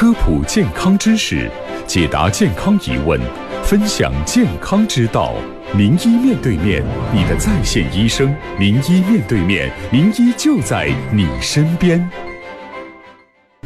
科普健康知识，解答健康疑问，分享健康之道。名医面对面，你的在线医生。名医面对面，名医就在你身边。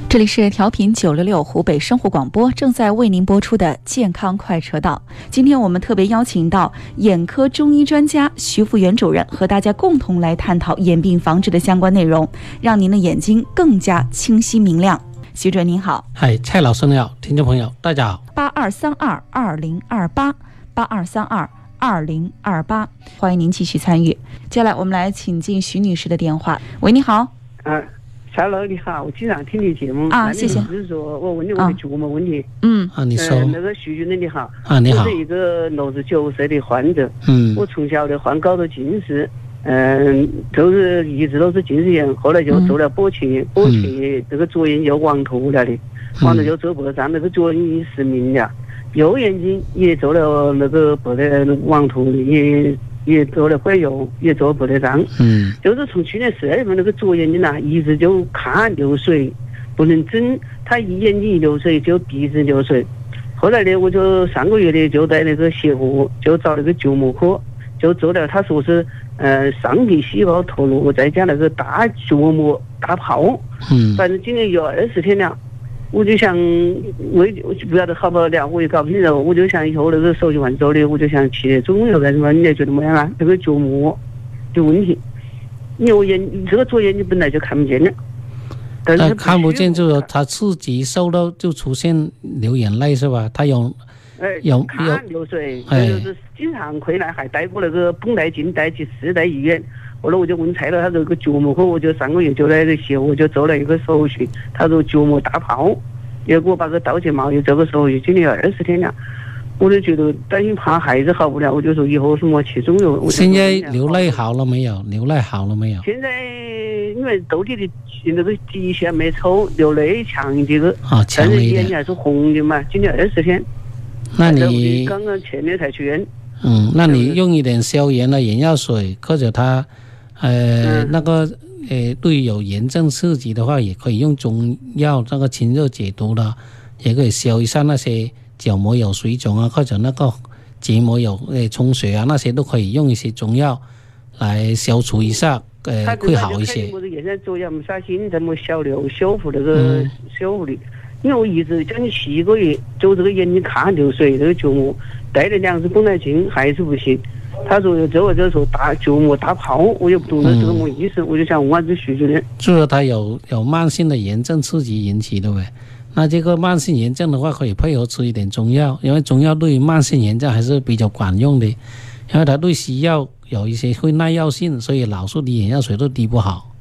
这里是调频九六六湖北生活广播，正在为您播出的健康快车道。今天我们特别邀请到眼科中医专家徐福元主任，和大家共同来探讨眼病防治的相关内容，让您的眼睛更加清晰明亮。徐主任您好，嗨，蔡老师你好，听众朋友大家好，八二三二二零二八八二三二二零二八，欢迎您继续参与。接下来我们来请进徐女士的电话。喂，你好。嗯，小楼你好，我经常听你节目啊谢谢。就是说我问你个角膜问题。嗯。啊，你说。呃，那个徐主任你好，啊，你好。我，是一个六十九岁的患者，嗯。我从小的患高度近视，嗯，就是一直都是近视眼，后来就做了玻切，玻切这个左眼就网脱了的，完了就做白障，那个左眼失明了，右眼睛也做了那个白的网脱的，也也做了灰油，也做白内障。嗯就是从去年十二月份那个左眼睛呐，一直就看流水，不能睁，他一眼睛一流水就鼻子流水。后来呢，我就上个月呢就在那个协和就找那个角膜科，就做了，他说是呃上皮细胞脱落，再加那个大角膜大泡，嗯反正今年有二十天了。我就想，我也不晓得好不好了，我也搞不清楚。我就想以后那个手术完之后呢，我就想去中药干什么？你觉得怎么样啊？这个角膜的问题，因为我眼这个左眼睛本来就看不见了，但是他看不见就就是他自己受到就出现流眼泪是吧？他有哎有有看流水，哎就是经常回来，还带过那个绷带镜带去四代医院。后来我就问蔡了，他说个角膜科，我就上个月就在这协和就做了一个手续，他说角膜大泡，又给我把个倒睫毛又做个手续，经历了二十天了。我就觉得担心怕孩子好不了，我就说以后什么去中药。现在流泪好了没有？流泪好了没有？现在因为兜底的那个底线没抽，流泪强一点个，啊，强但是。眼睛还是红的嘛。今年二十天，那你刚刚前面才去院。嗯，那你用一点消炎的眼药水，或者它呃嗯那个呃对于有炎症刺激的话，也可以用中药那个清热解毒的，也可以消一下那些角膜有水肿啊，或者那个结膜有呃充血啊，那些都可以用一些中药来消除一下，呃会好一些。我现在做要么杀心，怎么小六修复那个嗯修复的，因为我一直将近七个月，就这个眼睛看流水，这个角膜戴了两次绷带镜还是不行。他说这个就是说大角膜大泡，我也不懂这是什么意思，我就想问下这徐主任。就是他有有慢性的炎症刺激引起的呗。那这个慢性炎症的话，可以配合吃一点中药，因为中药对于慢性炎症还是比较管用的，因为它对西药有一些会耐药性，所以老是滴眼药水都滴不好。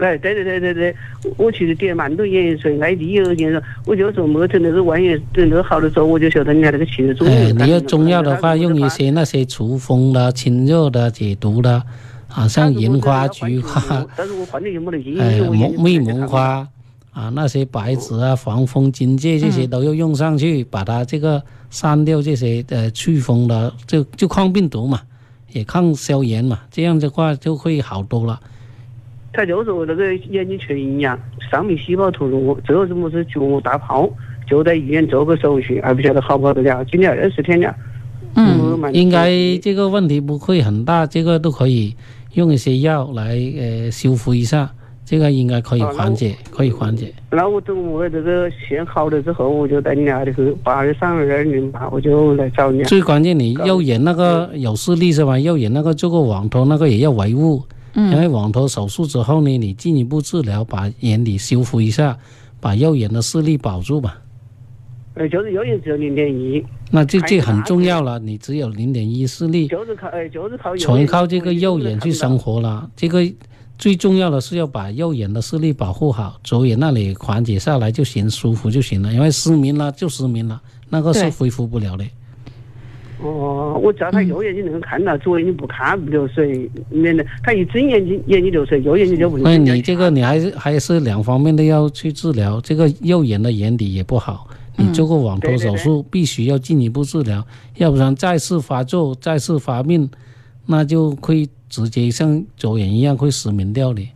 哎，对对对对对，我我其实点蛮多眼药水，爱滴有眼药，我就说没等那个万一等那个好的时候，我就晓得人家那个去的中药。哎，你要中药的话，用一些那些除风的、清热的、解毒的，啊，像银花、菊花，但是我换的有没得劲，哎，我眼睛木蜜不太看蒙花啊，那些白芷啊、防风、荆芥这些都要用上去，把它这个删掉这些呃祛风的，就就抗病毒嘛，也抗消炎嘛，这样的话就会好多了。他就说那个眼睛缺营养，上皮细胞脱落，这个是么是角膜大泡，就在医院做个手术，还不晓得好不好得了。今年二十天了，嗯，应该这个问题不会很大，这个都可以用一些药来呃修复一下，这个应该可以缓解，可以缓解。那我等我这个线好了之后，我就带你俩的去八二三二零八，我就来找你。最关键你右眼那个有视力是吧？右眼那个做个网脱那个也要维护。因为网脱手术之后呢，你进一步治疗，把眼底修复一下，把右眼的视力保住吧。呃，就是右眼只有零点一，那这这很重要了，你只有零点一视力，就是靠哎，就是靠右眼纯靠这个右眼去生。活了。这个最重要的是要把右眼的视力保护好，左眼那里缓解下来就行，舒服就行了。因为失明了就失明了，那个是恢复不了的。哦，我叫他右眼睛能够看到，左眼睛不看不流水，免得他一睁眼睛眼睛流水，右眼睛就不流所以水。你这个你还是还是两方面的要去治疗，这个右眼的眼底也不好。你做过网脱手术，必须要进一步治疗，要不然再次发作、再次发病，那就会直接像左眼一样会失明掉的。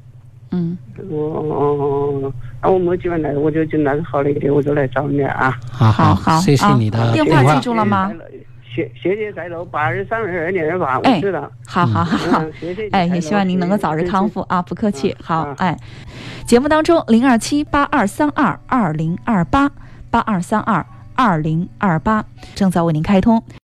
嗯，哦，那我没机会来，我就就那个好了一点，我就来找你啊。好好好谢谢你的啊电话电话记。住了吗？谢谢谢在楼八二三二二零二八，哎我知道。好好好。嗯，谢谢。哎，也希望您能够早日康复啊！不客气嗯。好嗯，哎，节目当中零二七八二三二二零二八八二三二二零二八正在为您开通。